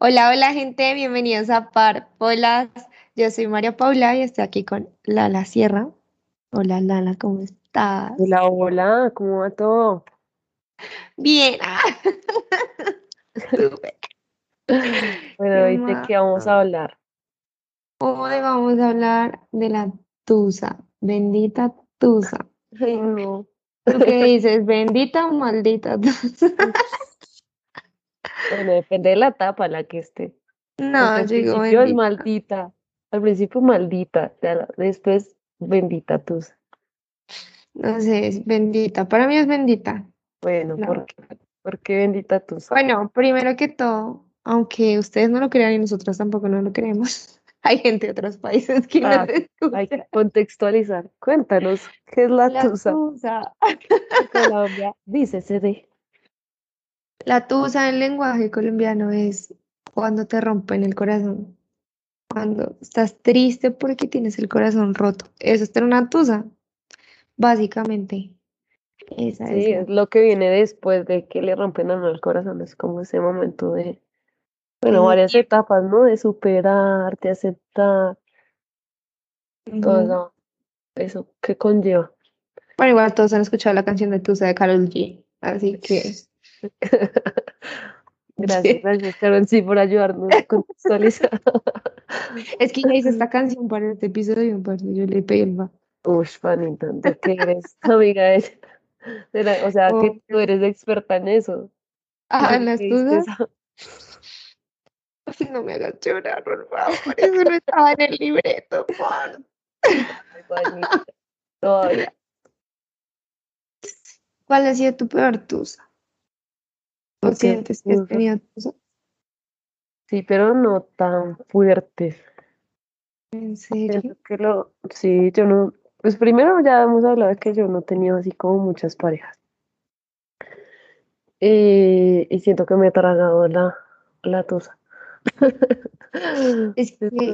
Hola, hola gente, bienvenidos a Parpolas. Yo soy María Paula y estoy aquí con Lala Sierra. Hola Lala, ¿cómo estás? Hola, hola, ¿cómo va todo? Bien. Bueno, ¿y de qué vamos a hablar? Hoy vamos a hablar de la tusa, bendita tusa. Ay, no. ¿Tú qué dices, bendita o maldita tusa? Bueno, depende de la etapa en la que esté. No, al principio es maldita. Al principio maldita, ya después bendita tú. No sé, es bendita. Para mí es bendita. Bueno, No. ¿por qué? ¿Por qué bendita tú? Bueno, primero que todo, aunque ustedes no lo crean y nosotros tampoco no lo creemos, hay gente de otros países que Ah, escucha. Hay que contextualizar. Cuéntanos, ¿qué es la, La tusa? tusa. Colombia, dícese de. La tusa en lenguaje colombiano es cuando te rompen el corazón, cuando estás triste porque tienes el corazón roto. Eso es tener una tusa, básicamente. Esa es Sí, es lo que viene después de que le rompen el corazón. Es como ese momento de, bueno, varias etapas, ¿no? De superar, de aceptar, todo eso, eso que conlleva. Bueno, igual todos han escuchado la canción de Tusa de Karol G, así que Gracias, gracias, Carol, sí, por ayudarnos a contextualizar. es que ya hice esta canción para este episodio, parce, yo le pedí el va. Ush, Fanita, ¿tú qué eres? Amiga. Era- O sea, que tú eres experta en eso. Ah, ¿Por en las Ay, No me hagas llorar, por favor. Eso no estaba en el libreto, por. Todavía. ¿Cuál ha sido tu peor tusa? ¿O Ok, sientes que has tusa. tenido tusa? Sí, pero no tan fuertes. ¿En serio? Siento que lo, sí, yo no, pues primero ya hemos hablado de que yo no he tenido así como muchas parejas. Eh, y siento que me he tragado la, la tusa. Es Yo que,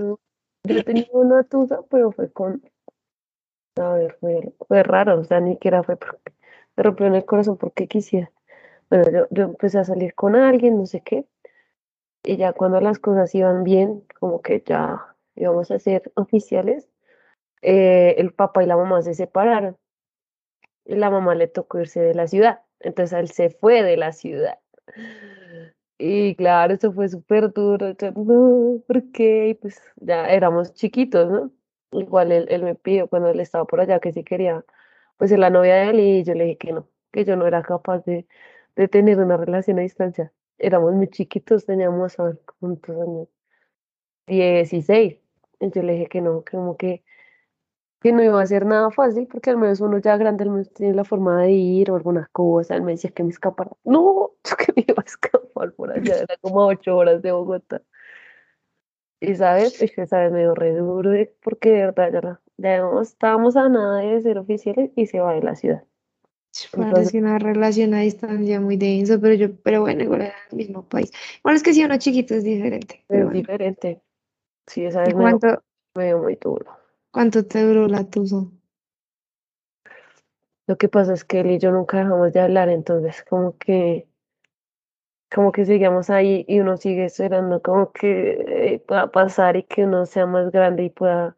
yo he tenido una tusa, pero fue con, a ver, fue, fue raro, o sea, ni siquiera fue porque me rompió en el corazón porque quisiera. Bueno, yo, yo empecé a salir con alguien, no sé qué, y ya cuando las cosas iban bien, como que ya íbamos a ser oficiales, eh, el papá y la mamá se separaron. Y la mamá le tocó irse de la ciudad. Entonces él se fue de la ciudad. Y claro, eso fue súper duro. Yo, no, ¿por qué? Y pues ya éramos chiquitos, ¿no? Igual él, él me pidió cuando él estaba por allá que si quería, pues ser la novia de él y yo le dije que no, que yo no era capaz de, de tener una relación a distancia. Éramos muy chiquitos, teníamos, a ver, ¿cuántos años? 16. Y yo le dije que no, que como que que no iba a ser nada fácil porque al menos uno ya grande al menos tiene la forma de ir o alguna cosa. Él me decía que me escapara. No, yo que me iba a escapar por allá, era como a ocho horas de Bogotá. Y sabes, es que esa vez me dio re duro porque de verdad ya no estábamos a nada de ser oficiales y se va de la ciudad. Parece una relación a distancia muy denso, pero yo, pero bueno, igual era el mismo país. Bueno, es que si uno chiquito es diferente, Es pero bueno. diferente. Sí, esa ¿Y vez cuánto, me dio muy duro. cuánto te duró la tusa? Lo que pasa es que él y yo nunca dejamos de hablar, entonces como que como que seguíamos ahí y uno sigue esperando como que eh, pueda pasar y que uno sea más grande y pueda,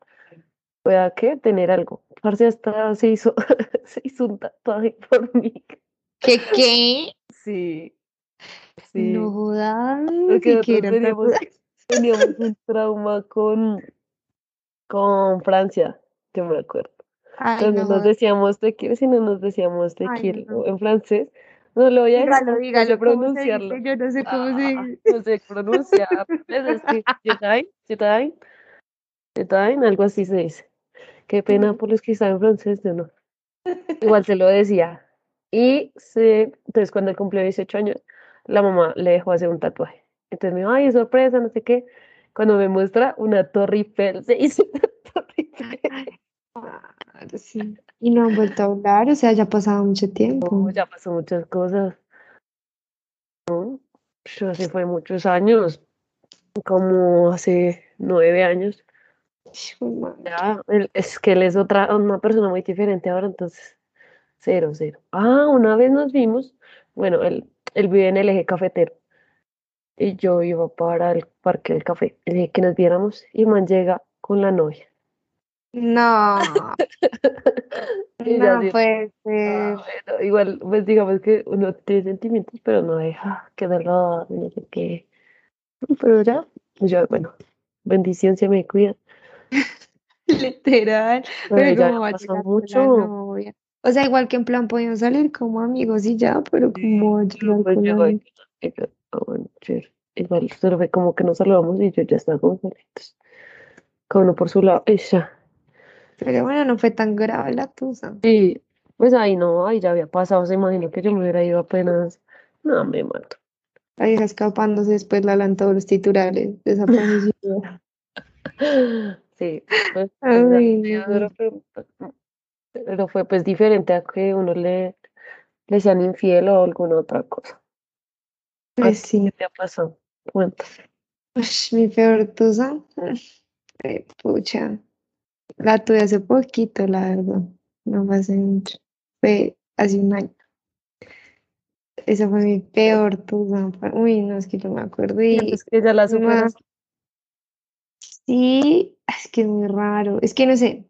pueda ¿qué? tener algo. Parce hasta se hizo, se hizo un tatuaje por mí. ¿Qué qué? Sí, sí. No jodas, Porque ¿y nosotros qué era teníamos, teníamos un trauma con, con Francia, yo me acuerdo. Ay, Cuando no nos decíamos te quiero, si no nos decíamos te Ay, quiero no. en francés, no lo voy a decir, Dígalo, no dígalo, ¿cómo se pronunciarlo. dice? Yo no sé cómo se Ah, dice. no sé pronunciar. Es que algo así se dice. Qué pena por los que saben francés, yo no. Igual se lo decía. Y se, entonces cuando él cumplió 18 años, la mamá le dejó hacer un tatuaje. Entonces me dijo, ay, sorpresa, no sé qué. Cuando me muestra una Torre Eiffel, se hizo una Torre Eiffel. Sí. Y no han vuelto a hablar, o sea, ya ha pasado mucho tiempo. No, ya pasó muchas cosas. Yo hace fue muchos años, como hace nueve años. Ya, es que él es otra, una persona muy diferente ahora, entonces, cero, cero. Ah, una vez nos vimos, bueno, él, él vive en el eje cafetero. y yo iba para el parque del café. Le dije que nos viéramos y man llega con la novia. No, no "Ah, bueno", igual, pues digamos que uno tiene sentimientos, pero no deja que de lado, no sé qué. Pero ya, yo, bueno, bendición, se me cuida. Literal. Pero Pero con la mucho. O sea, igual que en plan podían salir como amigos y ya, pero como pues con la ahí, yo, "Ah, bueno, chévere". Igual, solo fue como que nos saludamos y yo ya estaba como feliz. Cada uno por su lado, y ya. Pero bueno, no fue tan grave la tusa. Y pues ahí no, ahí ya había pasado, se imagino que yo me hubiera ido apenas. No, me mato. Vieja escapándose, después la lanzó todos los titulares. Sí, pues, pues, duro, pero, pero fue pues diferente a que uno le, le sean infiel o alguna otra cosa. ¿A Pues sí. qué te ha pasado? Cuenta. Ush, mi peor tusa. eh, pucha. La tuve hace poquito, la verdad. No fue hace mucho. Fue hace un año. Esa fue mi peor tusa. Uy, no, es que no me acuerdo. Y Sientes que ya la no, superas. Sí, es que es muy raro. Es que no sé.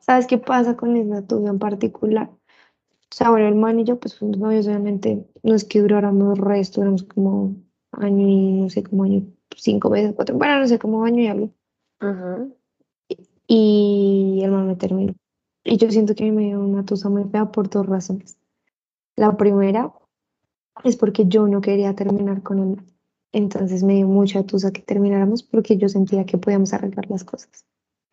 ¿Sabes qué pasa con esa tusa en particular? O sea, bueno, el man y yo, pues fuimos novios, obviamente. No es que duráramos el resto, duramos como año y no sé, como año, cinco meses, cuatro, bueno, no sé, como año y algo. Ajá. Y el man me terminó. Y yo siento que me dio una tusa muy fea por dos razones. La primera es porque yo no quería terminar con él. Entonces me dio mucha tusa que termináramos porque yo sentía que podíamos arreglar las cosas.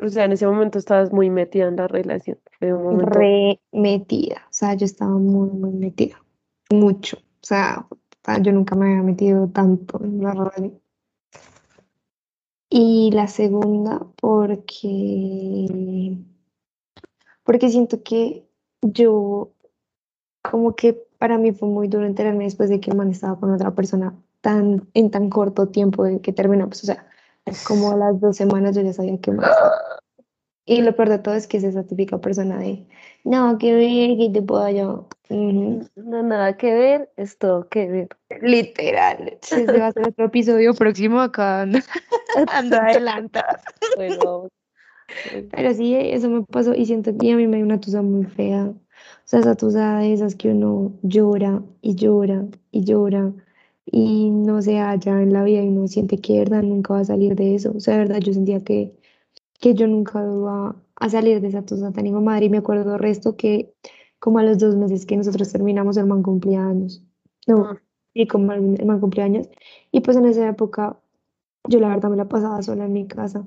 O sea, en ese momento estabas muy metida en la relación. Momento. Re metida. O sea, yo estaba muy, muy metida. Mucho. O sea, yo nunca me había metido tanto en la relación. Y la segunda, porque, porque siento que yo, como que para mí fue muy duro enterarme después de que el man estaba con otra persona tan, en tan corto tiempo que terminamos. O sea, como a las dos semanas yo ya sabía que estaba. Y lo peor de todo es que es esa típica persona de, no, que ver, que te puedo yo. Ujú. No, nada que ver, es todo que ver. Literal. Ese va a ser otro episodio próximo acá. Ando, ando adelantada. Bueno. Pero sí, eso me pasó y siento que a mí me dio una tusa muy fea. O sea, esa tusa de esas que uno llora y llora y llora y no se halla en la vida y uno siente que de verdad nunca va a salir de eso. O sea, de verdad yo sentía que, que yo nunca iba a salir de esa tusa tan hijo madre y me acuerdo resto que como a los dos meses que nosotros terminamos el man cumplía años. No, Mm. y como el, man cumplía años y pues en esa época yo la verdad me la pasaba sola en mi casa.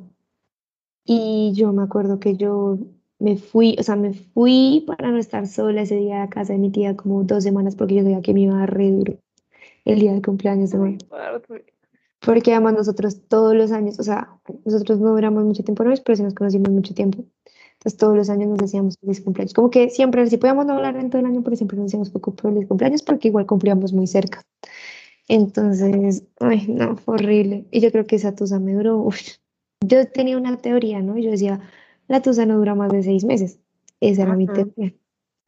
Y yo me acuerdo que yo me fui, o sea, me fui para no estar sola ese día a casa de mi tía como dos semanas porque yo sabía que me iba a re duro el día del cumpleaños de mi Parte. Porque además nosotros todos los años, o sea, nosotros no duramos mucho tiempo novios, pero sí nos conocimos mucho tiempo. Entonces todos los años nos decíamos feliz cumpleaños. Como que siempre, si podíamos no hablar en todo el año, pero siempre nos decíamos poco feliz cumpleaños porque igual cumplíamos muy cerca. Entonces, ay, no, fue horrible. Y yo creo que esa tusa me duró, uf. Yo tenía una teoría, ¿no? Yo decía, la tusa no dura más de seis meses. Esa era mi Ajá. teoría.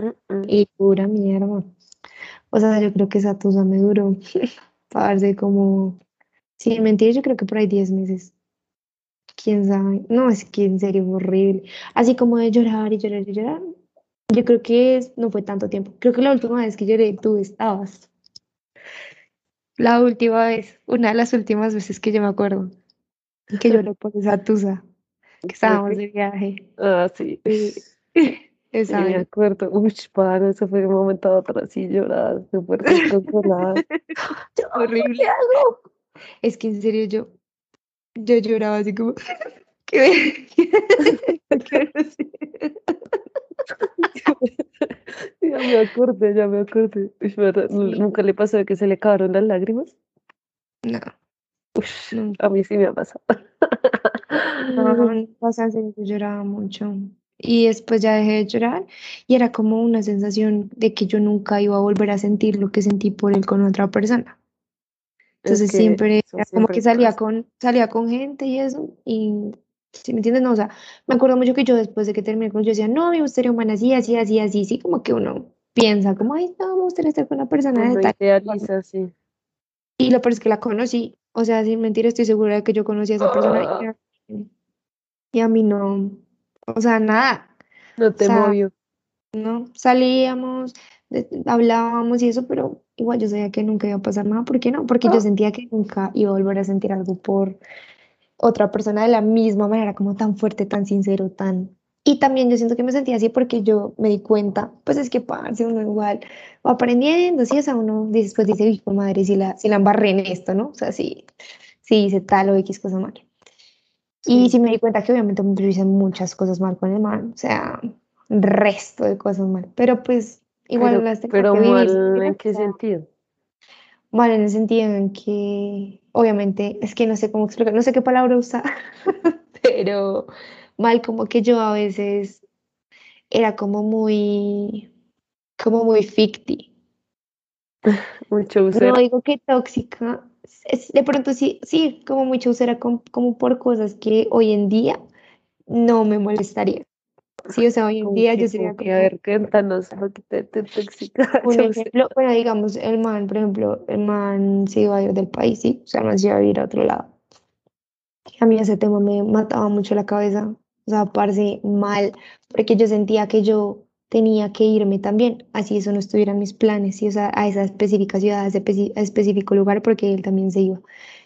Mm, mm. Y pura mierda. O sea, yo creo que esa tusa me duró, parce, como, sin mentir, yo creo que por ahí 10 meses. ¿Quién sabe? No, es que en serio fue horrible. Así como de llorar y llorar y llorar. Yo creo que no fue tanto tiempo. Creo que la última vez que lloré, tú estabas. La última vez, una de las últimas veces que yo me acuerdo, que lloré por esa tusa, que estábamos de viaje. Ah, sí. Sí, Sí, esa me acuerdo. Uy, para, eso fue de un momento a otro así llorada, súper desconsolada. Horrible. ¿qué hago? Es que en serio yo, yo lloraba así como, ¿qué? ¿Qué? Ya me acordé, ya me acordé. Uy. ¿Nunca le pasó de que se le acabaron las lágrimas? No, Uy, no. a mí sí me ha pasado. No, o sea, en serio, yo lloraba mucho. Y después ya dejé de llorar y era como una sensación de que yo nunca iba a volver a sentir lo que sentí por él con otra persona. Es Entonces que siempre era como siempre que salía pasa. con, salía con gente y eso. Y, ¿sí me entiendes? No, o sea, me acuerdo mucho que yo después de que terminé con él, yo decía, no, me gustaría un man así, así, así, así, sí, como que uno piensa, como, ay, no, me gustaría estar con una persona de tal. idealiza, sí. Y lo peor es que la conocí. O sea, sin mentir, estoy segura de que yo conocí a esa persona y a, y a mí no, o sea, nada. No O te sea, movió. no, salíamos, hablábamos y eso, pero igual yo sabía que nunca iba a pasar nada. ¿Por qué no? Porque yo sentía que nunca iba a volver a sentir algo por otra persona de la misma manera, como tan fuerte, tan sincero, tan... Y también yo siento que me sentía así porque yo me di cuenta, pues es que parce, uno igual va aprendiendo, sí, o sea, uno después dice, hijo madre, si la, si la embarré en esto, ¿no? O sea, si, si hice tal o X cosa mal. Y Sí. me di cuenta que obviamente yo hice muchas cosas mal con el man, o sea, resto de cosas mal, pero pues igual Pero, las tengo pero que vivir, mal. ¿en qué sentido? mal en el sentido en que, obviamente, es que no sé cómo explicar, no sé qué palabra usar, pero mal como que yo a veces era como muy, como muy ficti. Mucho No digo que tóxica, es- de pronto sí, sí, como muy chaucera, com- como por cosas que hoy en día no me molestaría. Sí, o sea, hoy en Como día yo sería como que, a como ver, cuéntanos un poquito de tu tóxica. un ejemplo, bueno, digamos, el man, por ejemplo, el man se iba a ir del país, sí, o sea, el man se iba a ir a otro lado. A mí ese tema me mataba mucho la cabeza, o sea, parce mal, porque yo sentía que yo tenía que irme también, así eso no estuviera en mis planes, sí, o sea, a esa específica ciudad, a ese específico lugar, porque él también se iba.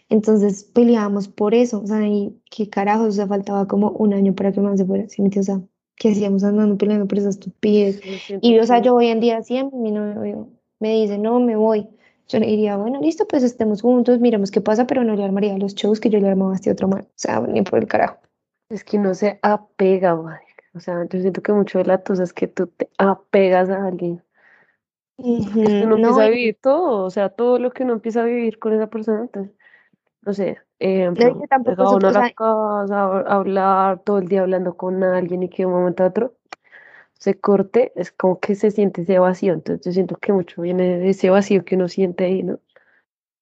Entonces peleábamos por eso, o sea, y qué carajos, o sea, faltaba como un año para que man se fuera, ¿sí? O sea, ¿qué hacíamos andando peleando por esa estupidez? Yo siento Y, o sea, que yo hoy en día siempre, mi novio me dice, no, me voy. Yo le diría, bueno, listo, pues estemos juntos, miremos qué pasa, pero no le armaría los shows que yo le armaba a este otro man. O sea, ni por el carajo. es que no se apega, marica. O sea, yo siento que mucho de la tusa es que tú te apegas a alguien. Es que Ujú, uno empieza No, a y vivir todo, o sea, todo lo que uno empieza a vivir con esa persona, entonces, no sé, no, y ejemplo, que tampoco uno a la casa a hablar todo el día hablando con alguien y que de un momento a otro se corte, es como que se siente ese vacío, entonces yo siento que mucho viene de ese vacío que uno siente ahí, ¿no?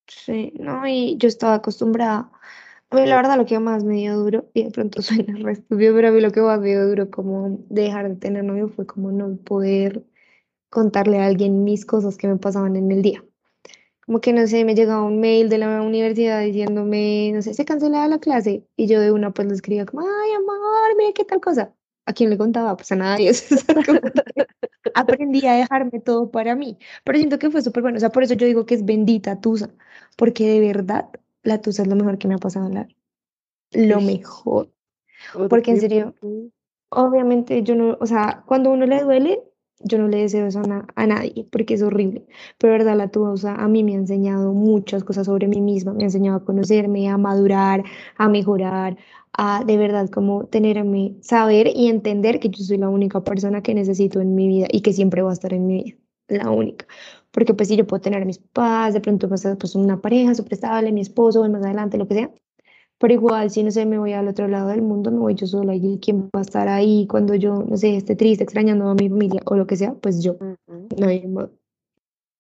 sí, no, y yo estaba acostumbrada. A mí, la verdad, lo que más me dio duro, y de pronto suena re estúpido, pero a mí lo que más me dio duro como dejar de tener novio fue como no poder contarle a alguien mis cosas que me pasaban en el día. Como que no sé, me llegaba un mail de la universidad diciéndome, no sé, se cancelaba la clase. Y yo de una pues le escribía como, ay, amor, mira qué tal cosa. ¿A quién le contaba? Pues a nadie. Aprendí a dejarme todo para mí. Pero siento que fue súper bueno. O sea, por eso yo digo que es bendita Tusa. Porque de verdad, la Tusa es lo mejor que me ha pasado en la vida. Lo mejor. ¿Por Porque en serio? Obviamente yo no, o sea, cuando uno le duele, yo no le deseo eso a, na- a nadie, porque es horrible. Pero verdad, la sea, a mí me ha enseñado muchas cosas sobre mí misma, me ha enseñado a conocerme, a madurar, a mejorar, a de verdad como tenerme, saber y entender que yo soy la única persona que necesito en mi vida y que siempre va a estar en mi vida, la única. Porque pues si yo puedo tener a mis papás, de pronto pues, pues una pareja súper estable, mi esposo, más adelante, lo que sea pero igual, si no sé, me voy al otro lado del mundo, me voy yo sola y quién va a estar ahí cuando yo, no sé, esté triste, extrañando a mi familia o lo que sea, pues yo, Ujú. nadie más.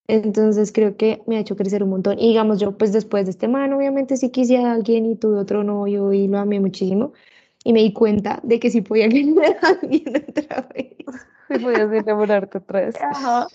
Entonces creo que me ha hecho crecer un montón. Y digamos, yo pues después de este man, obviamente sí quise a alguien y tuve otro novio y lo amé muchísimo. Y me di cuenta de que sí podía querer a alguien otra vez. Sí, podías enamorarte otra vez. Ajá.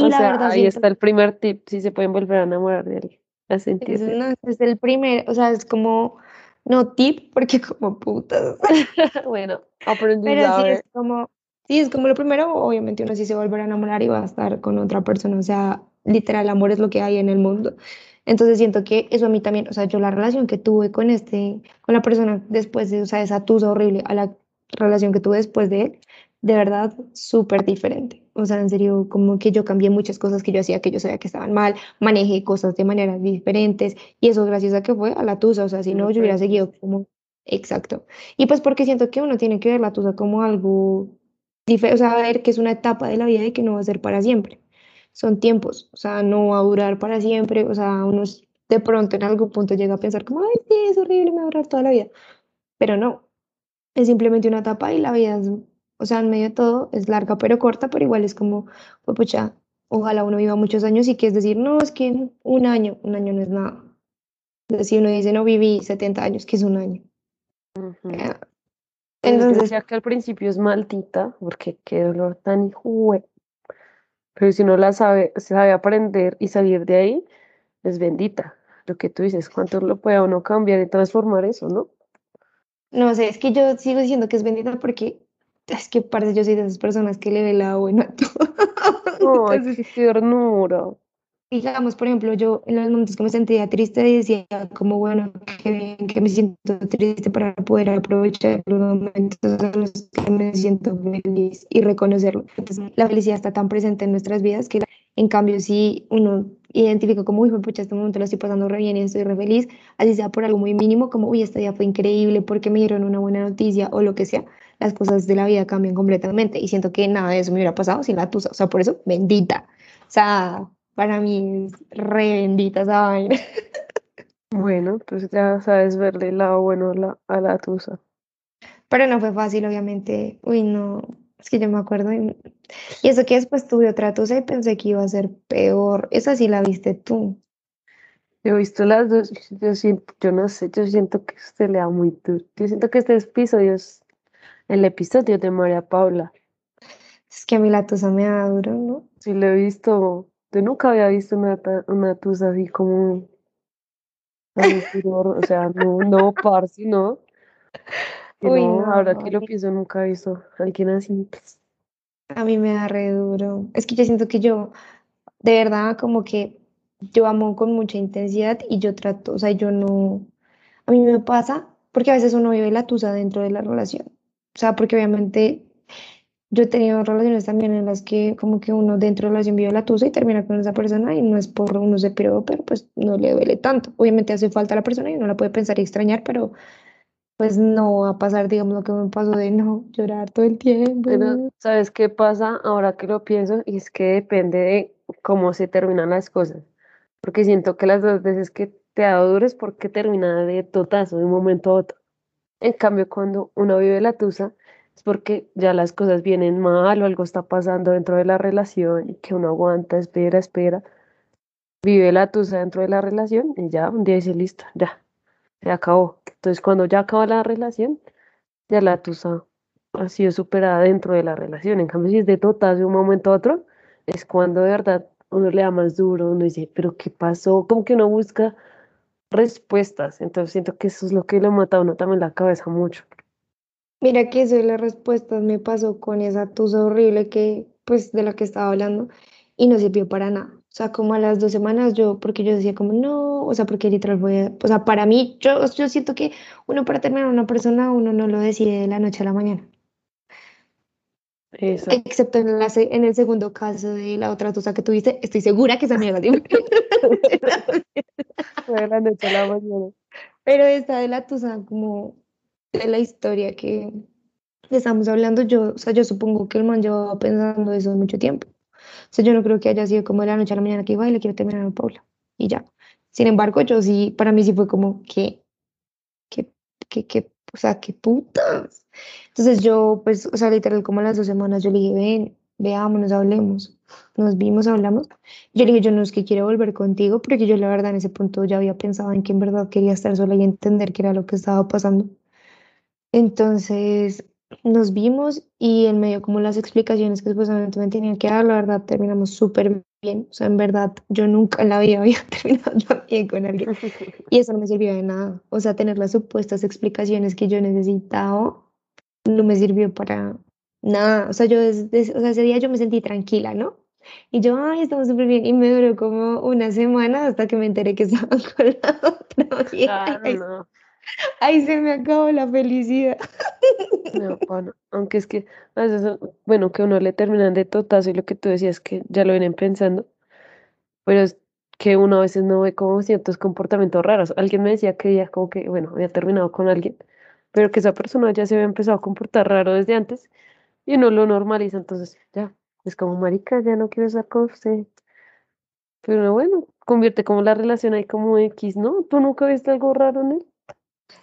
Y O la sea, verdad ahí siento está el primer tip, si se pueden volver a enamorar de alguien, a sentirse. no, es el primer, o sea, es como, no tip, porque como putas. Bueno, aprendí Pero sí es como, sí es como lo primero, obviamente uno sí se volverá a enamorar y va a estar con otra persona, o sea, literal, amor es lo que hay en el mundo. Entonces siento que eso a mí también, o sea, yo la relación que tuve con este, con la persona después de, o sea, esa tusa horrible a la relación que tuve después de él, de verdad, súper diferente. O sea, en serio, como que yo cambié muchas cosas que yo hacía, que yo sabía que estaban mal, manejé cosas de maneras diferentes y eso gracias a que fue a la tusa, o sea, si no, yo hubiera seguido como, exacto. Y pues porque siento que uno tiene que ver la tusa como algo diferente, o sea, ver que es una etapa de la vida y que no va a ser para siempre. Son tiempos, o sea, no va a durar para siempre, o sea, uno de pronto en algún punto llega a pensar como, ay, sí, es horrible, me va a durar toda la vida. Pero no, es simplemente una etapa y la vida es, o sea, en medio de todo es larga pero corta, pero igual es como, pues pucha, ojalá uno viva muchos años y que es decir, no, es que un año, un año no es nada. Es decir, uno dice, no viví 70 años, que es un año. Ujú. Eh, Pues yo Entonces, decía que al principio es maldita, porque qué dolor tan hijo. Pero si uno la sabe, sabe aprender y salir de ahí, es bendita. lo que tú dices, cuánto lo puede uno cambiar y transformar eso, ¿no? No sé, es que yo sigo diciendo que es bendita porque es que parece yo soy de esas personas que le ve la buena a todo. Ay, Entonces, qué ternura. digamos, por ejemplo, yo en los momentos que me sentía triste decía como, bueno, qué bien que me siento triste para poder aprovechar los momentos en los que me siento feliz y reconocerlo. Entonces, la felicidad está tan presente en nuestras vidas que en cambio si uno identifica como, uy, pucha, este momento lo estoy pasando re bien y estoy re feliz, así sea por algo muy mínimo, como, uy, este día fue increíble porque me dieron una buena noticia o lo que sea, las cosas de la vida cambian completamente y siento que nada de eso me hubiera pasado sin la tusa, o sea, por eso, bendita. O sea, para mí es re bendita esa vaina. Bueno, pues ya sabes verle el lado bueno a la, a la tusa. Pero no fue fácil, obviamente. Uy, no, es que yo me acuerdo. Y, y eso que después tuve otra tusa y pensé que iba a ser peor. Esa sí la viste tú. Yo he visto las dos, yo siento, yo no sé, yo siento que usted le da muy duro. Yo siento que este episodio es el episodio de María Paula. Es que a mí la tusa me da duro, ¿no? Sí lo he visto, yo nunca había visto una, una tusa así como, o sea, no, no, parce, no. Uy, no, no, ahora que lo pienso, nunca he visto a alguien así. a mí me da re duro. Es que yo siento que yo, de verdad, como que yo amo con mucha intensidad y yo trato, o sea, yo no, a mí me pasa, porque a veces uno vive la tusa dentro de la relación. O sea, porque obviamente Yo he tenido relaciones también en las que como que uno dentro de la relación vive la tusa y termina con esa persona y no es por uno se pero pues no le duele tanto. Obviamente hace falta la persona y uno la puede pensar y extrañar, pero pues no va a pasar, digamos, lo que me pasó de no llorar todo el Pero, tiempo. ¿sabes qué pasa ahora que lo pienso? Y es que depende de cómo se terminan las cosas. Porque siento que las dos veces que te ha dado duro es porque termina de totazo de un momento a otro. En cambio, cuando uno vive la tusa, es porque ya las cosas vienen mal o algo está pasando dentro de la relación y que uno aguanta, espera, espera, vive la tusa dentro de la relación y ya un día dice, listo, ya, se acabó. Entonces, cuando ya acaba la relación, ya la tusa ha sido superada dentro de la relación. En cambio, si es de totazo de un momento a otro, es cuando de verdad uno le da más duro, uno dice, pero ¿qué pasó? Como que uno busca respuestas. Entonces, siento que eso es lo que le mata a uno también la cabeza mucho. Mira que eso de las respuestas me pasó con esa tusa horrible que, pues, de la que estaba hablando y no sirvió para nada. O sea, como a las dos semanas yo, porque yo decía como no, o sea, porque literal fue, o sea, para mí, yo, yo siento que uno para terminar una persona, uno no lo decide de la noche a la mañana. Excepto en, la, en el segundo caso de la otra tusa que tuviste, estoy segura que esa mierda. De la noche a la mañana. Pero esta de la tusa, como de la historia que estamos hablando, yo, o sea, yo supongo que el man llevaba pensando eso mucho tiempo. O sea, yo no creo que haya sido como de la noche a la mañana que iba y le quiero terminar a Paula. Y ya. Sin embargo, yo sí, para mí sí fue como que, que, que, que, o sea, qué putas. Entonces yo, pues, o sea, literal, como a las dos semanas, yo le dije, ven, veámonos, hablemos. Nos vimos, hablamos. Yo le dije, yo no es que quiero volver contigo, porque yo la verdad en ese punto ya había pensado en que en verdad quería estar sola y entender qué era lo que estaba pasando. Entonces nos vimos y en medio como las explicaciones que supuestamente me tenían que dar, la verdad terminamos súper bien. O sea, en verdad yo nunca en la vida había terminado tan bien con alguien y eso no me sirvió de nada. O sea, tener las supuestas explicaciones que yo necesitaba no me sirvió para nada. O sea, yo desde, o sea, ese día yo me sentí tranquila, ¿no? Y yo, ay, estamos súper bien. Y me duró como una semana hasta que me enteré que estaba con la otra. Claro, no, ahí se me acabó la felicidad. no, pana. Aunque es que a veces, bueno, que uno le terminan de totazo y lo que tú decías que ya lo vienen pensando, pero es que uno a veces no ve como ciertos comportamientos raros. Alguien me decía que ya como que, bueno, había terminado con alguien, pero que esa persona ya se había empezado a comportar raro desde antes y uno lo normaliza, entonces ya, es como, marica, ya no quiero estar con usted. Pero bueno, convierte como la relación ahí como X, ¿no? ¿Tú nunca viste algo raro en él?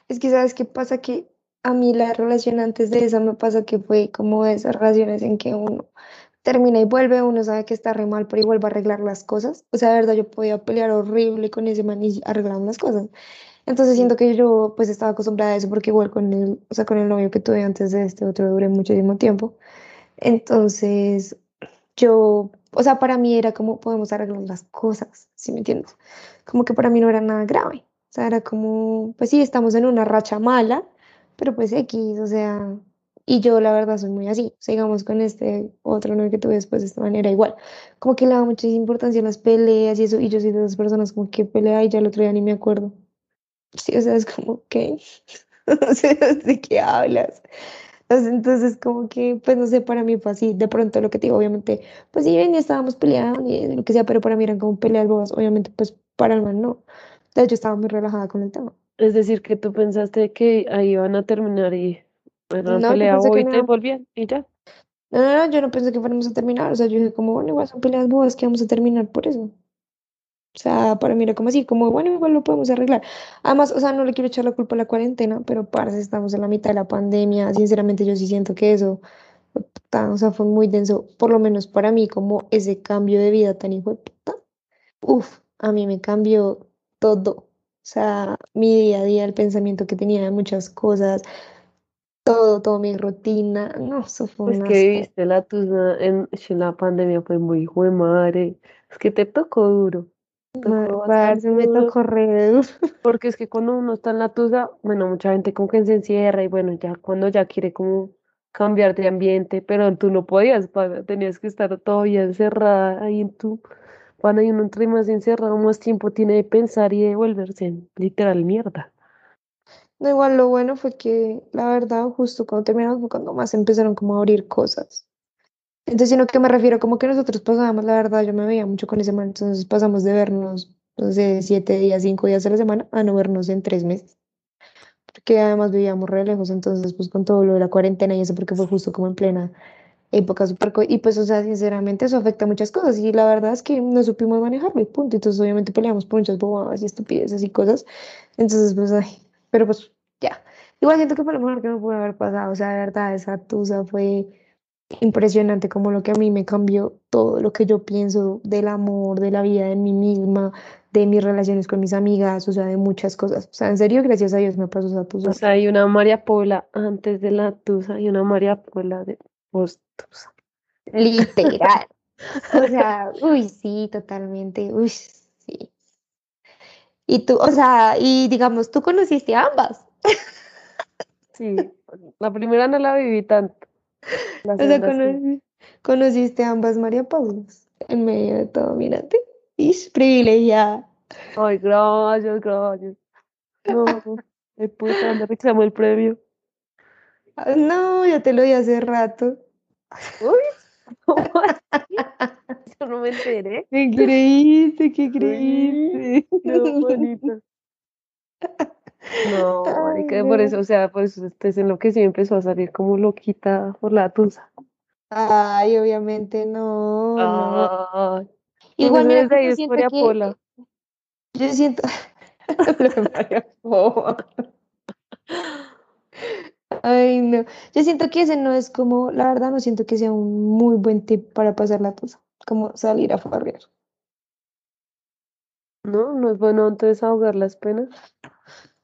Es que, ¿sabes qué pasa? Que a mí la relación antes de esa me pasa que fue como esas relaciones en que uno termina y vuelve, uno sabe que está re mal, pero igual va a arreglar las cosas. O sea, de verdad, yo podía pelear horrible con ese man y arreglar las cosas. Entonces siento que yo pues estaba acostumbrada a eso porque igual con el, o sea, con el novio que tuve antes de este otro duré muchísimo tiempo. Entonces yo o sea, para mí era como podemos arreglar las cosas, ¿sí me entiendes? Como que para mí no era nada grave. Sea, era como, pues sí, estamos en una racha mala, pero pues X, o sea, y yo la verdad soy muy así. Sigamos con este otro novio que tuve después de esta manera igual. Como que le da mucha importancia a las peleas y eso, y yo soy de esas personas como que pelea y ya el otro día ni me acuerdo. Sí, o sea, es como, ¿qué? O sea, ¿de qué hablas? Entonces, como que, pues no sé, para mí fue así. De pronto lo que te digo, obviamente, pues sí, ven, y estábamos peleando y lo que sea, pero para mí eran como peleas bobas. Obviamente, pues para el man no. Entonces yo estaba muy relajada con el tema. Es decir, que tú pensaste que ahí iban a terminar y bueno, No, pelea pensé que boba y te no. volvían y ya. No, no, no, yo no pensé que fuéramos a terminar. O sea, yo dije como, bueno, igual son peleas bobas que vamos a terminar por eso. O sea, para mí era como así, como, bueno, igual lo podemos arreglar. Además, o sea, no le quiero echar la culpa a la cuarentena, pero parce, estamos en la mitad de la pandemia. Sinceramente, yo sí siento que eso, puta, o sea, fue muy denso, por lo menos para mí, como ese cambio de vida tan hijo de puta. Uf, a mí me cambió todo. O sea, mi día a día, el pensamiento que tenía de muchas cosas, todo, toda mi rutina. No, eso fue Pues un que viviste la tuya en, en la pandemia fue muy hijo de madre. Es que te tocó duro, Ma- tocó Parce, bastante me duro. tocó re duro. Porque es que cuando uno está en la tuya, bueno, mucha gente como que se encierra y bueno, ya cuando ya quiere como cambiar de ambiente, pero tú no podías, tenías que estar todavía encerrada ahí en tu, cuando hay uno entre más encerrado, más tiempo tiene de pensar y de volverse en literal mierda. No, igual lo bueno fue que, la verdad, justo cuando terminamos cuando más empezaron como a abrir cosas. Entonces, sino que me refiero como que nosotros pasábamos, la verdad, yo me veía mucho con ese man, entonces pasamos de vernos, no sé, siete días, cinco días a la semana, a no vernos en tres meses, porque además vivíamos re lejos, entonces, pues con todo lo de la cuarentena y eso, porque fue justo como en plena época super, co- y pues, o sea, sinceramente, eso afecta a muchas cosas, y la verdad es que no supimos manejarlo, y punto, entonces, obviamente, peleamos por muchas bobadas y estupideces y cosas, entonces, pues, ay, pero pues, ya. Igual siento que fue lo mejor que me pudo haber pasado, o sea, de verdad, esa tusa fue impresionante como lo que a mí me cambió todo lo que yo pienso del amor, de la vida, de mí misma, de mis relaciones con mis amigas, o sea, de muchas cosas. O sea, en serio, gracias a Dios me pasó esa O tusa. sea, hay una María Paula antes de la tusa y una María Paula de post Literal. O sea, uy, sí, totalmente. Uy, sí. Y tú, o sea, y digamos, tú conociste a ambas. Sí, la primera no la viví tanto, la O sea, conociste a ambas María Paulas en medio de todo, mírate. Ish, privilegiada. Ay, gracias, gracias. No, de puta, me reclamó el premio. Ah, No, ya te lo di hace rato. Uy, ¿cómo así? Yo no me enteré. ¿Qué creíste? ¿Qué Uy, creíste? no, manita. No, marica, por eso, o sea, pues usted se enloqueció y empezó a salir como loquita por la tusa. Ay, obviamente no, no. Igual mira desde que ahí es que, yo siento, Lo de María Boba. Ay, no. Yo siento que ese no es como, la verdad no siento que sea un muy buen tip para pasar la tusa, como salir a farrear. No, no es bueno entonces ahogar las penas.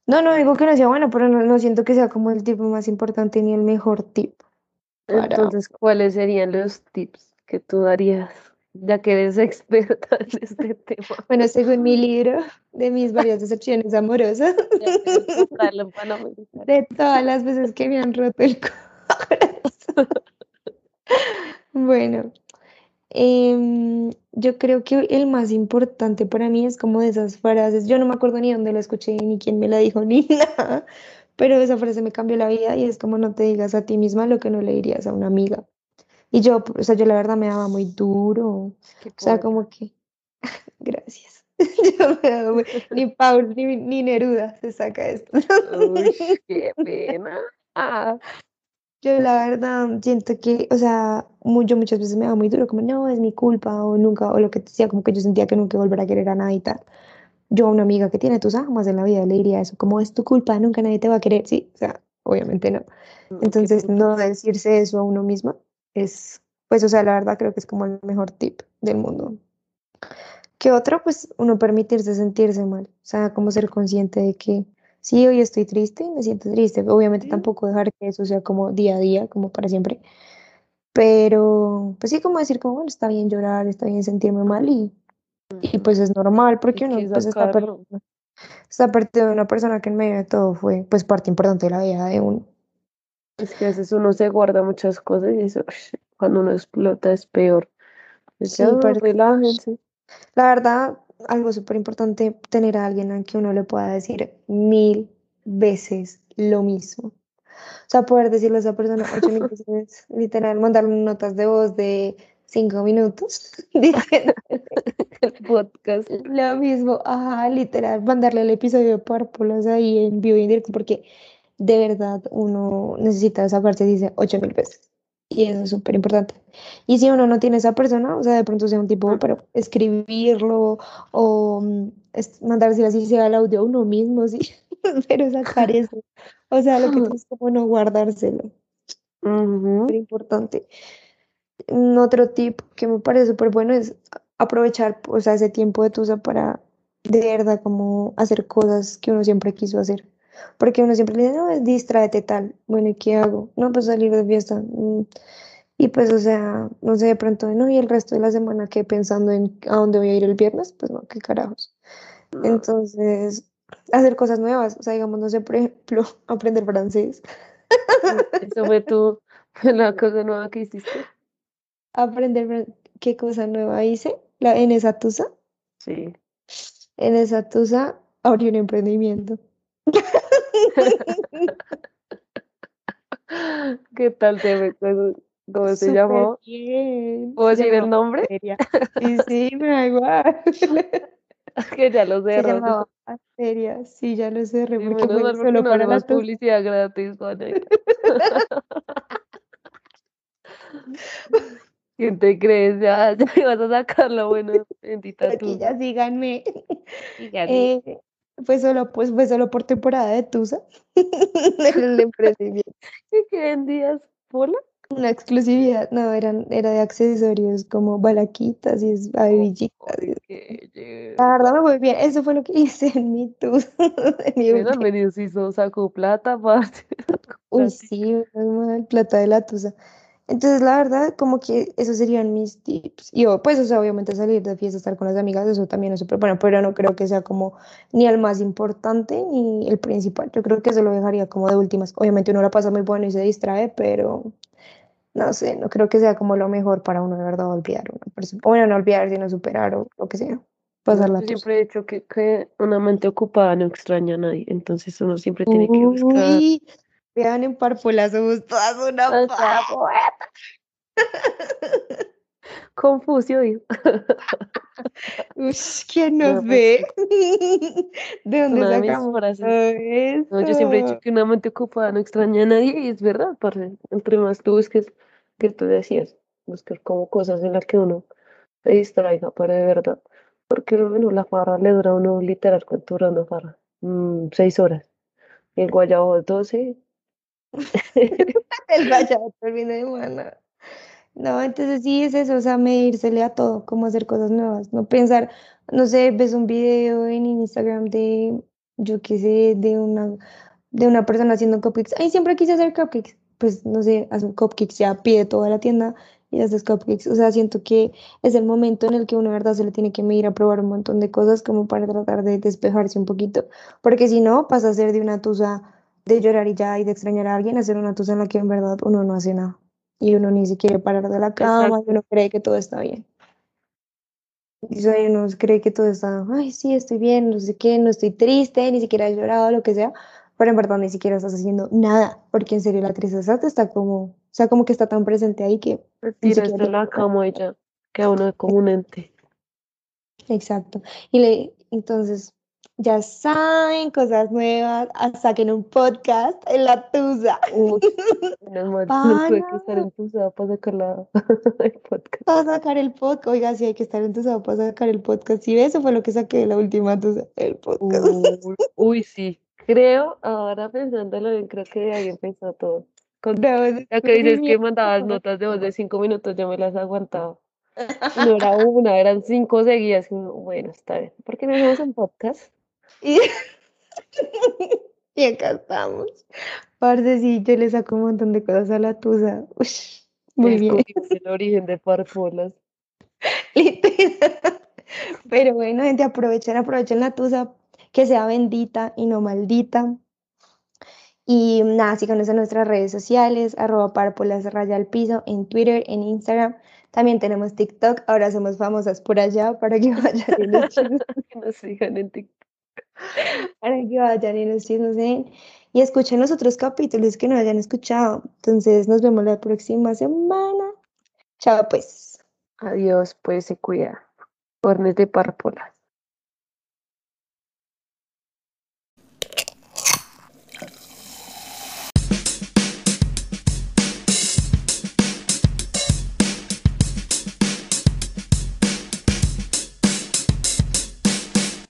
No, no digo que no sea bueno, pero no, no siento que sea como el tip más importante ni el mejor tip para... Entonces, ¿cuáles serían los tips que tú darías, ya que eres experta en este tema? Bueno, según mi libro de mis varias decepciones amorosas, de todas las veces que me han roto el corazón. Bueno, em, yo creo que el más importante para mí es como de esas frases. Yo no me acuerdo ni dónde la escuché, ni quién me la dijo, ni nada, pero esa frase me cambió la vida y es como no te digas a ti misma lo que no le dirías a una amiga. Y yo, o sea, yo la verdad me daba muy duro. O Qué sea, poeta. como que, gracias. Yo me daba muy- ni Paul ni, ni Neruda se saca esto. Uy, qué pena. Ah, Yo la verdad siento que, o sea, mu- yo muchas veces me daba muy duro, como no, es mi culpa, o nunca, o lo que sea, como que yo sentía que nunca iba a querer a nadie y tal. Yo a una amiga que tiene tus jamás en la vida le diría eso, como es tu culpa, nunca nadie te va a querer, sí, o sea, obviamente no. qué Entonces, no decirse eso a uno misma es, pues, o sea, la verdad creo que es como el mejor tip del mundo. ¿Qué otro? Pues uno permitirse sentirse mal, o sea, como ser consciente de que sí, hoy estoy triste, me siento triste, obviamente Sí, tampoco dejar que eso sea como día a día, como para siempre, Pero, pues sí, como decir, como, bueno, está bien llorar, está bien sentirme mal y, y pues es normal porque uno que pues está perdiendo, está perdiendo una persona que en medio de todo fue pues parte importante de la vida de uno. Es que a veces uno se guarda muchas cosas y eso, cuando uno explota es peor. Ya, Sí, pero relájense. la verdad, algo súper importante, tener a alguien al que uno le pueda decir mil veces lo mismo. O sea, poder decirle a esa persona ocho mil veces, literal, mandarle notas de voz de cinco minutos, diciendo El podcast. lo mismo, ajá, literal, mandarle el episodio de Párpulas ahí en vivo y en directo, porque de verdad uno necesita desahogarse, dice ocho mil veces. Y eso es súper importante. Y si uno no tiene esa persona, o sea, de pronto sea un tipo, pero escribirlo o mm, es- mandarse así sea el audio a uno mismo, sí, pero sacar eso. O sea, lo que tienes como no guardárselo, súper importante. Un otro tip que me parece súper bueno es aprovechar, o sea, ese tiempo de tusa para de verdad como hacer cosas que uno siempre quiso hacer. Porque uno siempre le dice, no, es distráete tal. Bueno, ¿y qué hago? No, pues salir de fiesta. Mm, Y pues, o sea, no sé, de pronto, no, y el resto de la semana que pensando en a dónde voy a ir el viernes, pues no, qué carajos. No, Entonces, hacer cosas nuevas, o sea, digamos, no sé, por ejemplo, aprender francés, Eso fue tu, la cosa nueva que hiciste. aprender qué cosa nueva hice la, en esa tusa. Sí. En esa tusa abrí un emprendimiento. ¿Qué tal te? ¿Cómo se Súper llamó? bien. ¿Puedo Se decir el nombre? Asteria. Sí, sí, me da igual. Que ya lo Se cerró. llamaba Asteria. Sí, ya lo cerré Sí, menos mal solo no para tusa. publicidad gratis. ¿Quién te crees? Ya, ya me vas a sacar la buena bendita Aquí tusa. ya síganme. Dígame. Eh, fue solo, pues, fue solo por temporada de Tusa. El emprendimiento. ¿Qué vendías? ¿Pola? Una exclusividad. No, eran, era de accesorios como balaquitas y babillitas. La verdad me fue bien. Eso fue lo que hice en mi Tusa. último. menos hizo, sacó plata aparte. Uy, sí, plata de la Tusa. Entonces, la verdad, como que esos serían mis tips. Y yo, pues, o sea, obviamente salir de fiesta, estar con las amigas, eso también es súper bueno, pero no creo que sea como ni el más importante ni el principal. Yo creo que eso lo dejaría como de últimas. Obviamente uno la pasa muy bueno y se distrae, pero no sé, no creo que sea como lo mejor para uno de verdad olvidar a una persona. O bueno, no olvidar, sino superar o lo que sea. No, Pasar la yo siempre he dicho que, que una mente ocupada no extraña a nadie, entonces uno siempre tiene que buscar. Uy, vean en Parpola, somos todas una Ah, pa. Confucio, dijo. Ush, ¿quién No, nos pues, ve? ¿De dónde una sacamos No, yo siempre he dicho que una mente ocupada no extraña a nadie y es verdad, parce. Entre más tú busques, que tú decías, buscar como cosas en las que uno se distraiga para de verdad. Porque bueno, la farra le dura a uno literal, ¿cuánto dura una farra? Mm, seis horas. Y el guayabo doce. El vallenato el fin de semana. No, entonces sí es eso, o sea, medírsele a todo, cómo hacer cosas nuevas, no pensar, no sé, ves un video en Instagram de, yo qué sé, de una, de una persona haciendo cupcakes. Ay, siempre quise hacer cupcakes. Pues no sé, haz cupcakes, ya pide toda la tienda y haces cupcakes. O sea, siento que es el momento en el que uno de verdad se le tiene que medir a probar un montón de cosas como para tratar de despejarse un poquito. Porque si no, pasa a ser de una tusa de llorar y ya y de extrañar a alguien, a ser una tusa en la que en verdad uno no hace nada. Y uno ni se quiere parar de la cama y Exacto. uno cree que todo está bien. Y y uno cree que todo está, ay, sí, estoy bien, no sé qué, no estoy triste, ni siquiera he llorado, lo que sea, pero en verdad ni siquiera estás haciendo nada, porque en serio la tristeza te está como, o sea, como que está tan presente ahí que tiras de la cama y ya queda uno como un ente. Exacto. Y le, entonces, ya saben, cosas nuevas, saquen un podcast en la tusa. Uy, menos mal, no tuve que estar entusada para sacar la el podcast. para sacar el podcast. Oiga, sí hay que estar entusado para sacar el podcast. Y eso fue lo que saqué de la última tusa, el podcast. Uy, uy, sí. Creo, ahora pensándolo bien, creo que ahí empezó todo. Con, ya que dices que mandabas notas de voz de cinco minutos, yo me las aguantaba. No era una, eran cinco seguidas. Bueno, está bien. ¿Por qué no hacemos un podcast? Y, y acá estamos. Parce, sí, yo le saco un montón de cosas a la tusa. Ush, Muy bien. El origen de Parpolas. Literal. Pero bueno, gente, aprovechen, aprovechen la tusa, que sea bendita y no maldita. Y nada, síganos en nuestras redes sociales, arroba parpolas raya al piso, en Twitter, en Instagram. También tenemos TikTok, ahora somos famosas por allá para que vayan y nos sigan en TikTok. Para que vayan y nos chismoseen. Y escuchen los otros capítulos que no hayan escuchado. Entonces nos vemos la próxima semana. Chao pues. Adiós, pues se cuida. Hornes de Parpolas.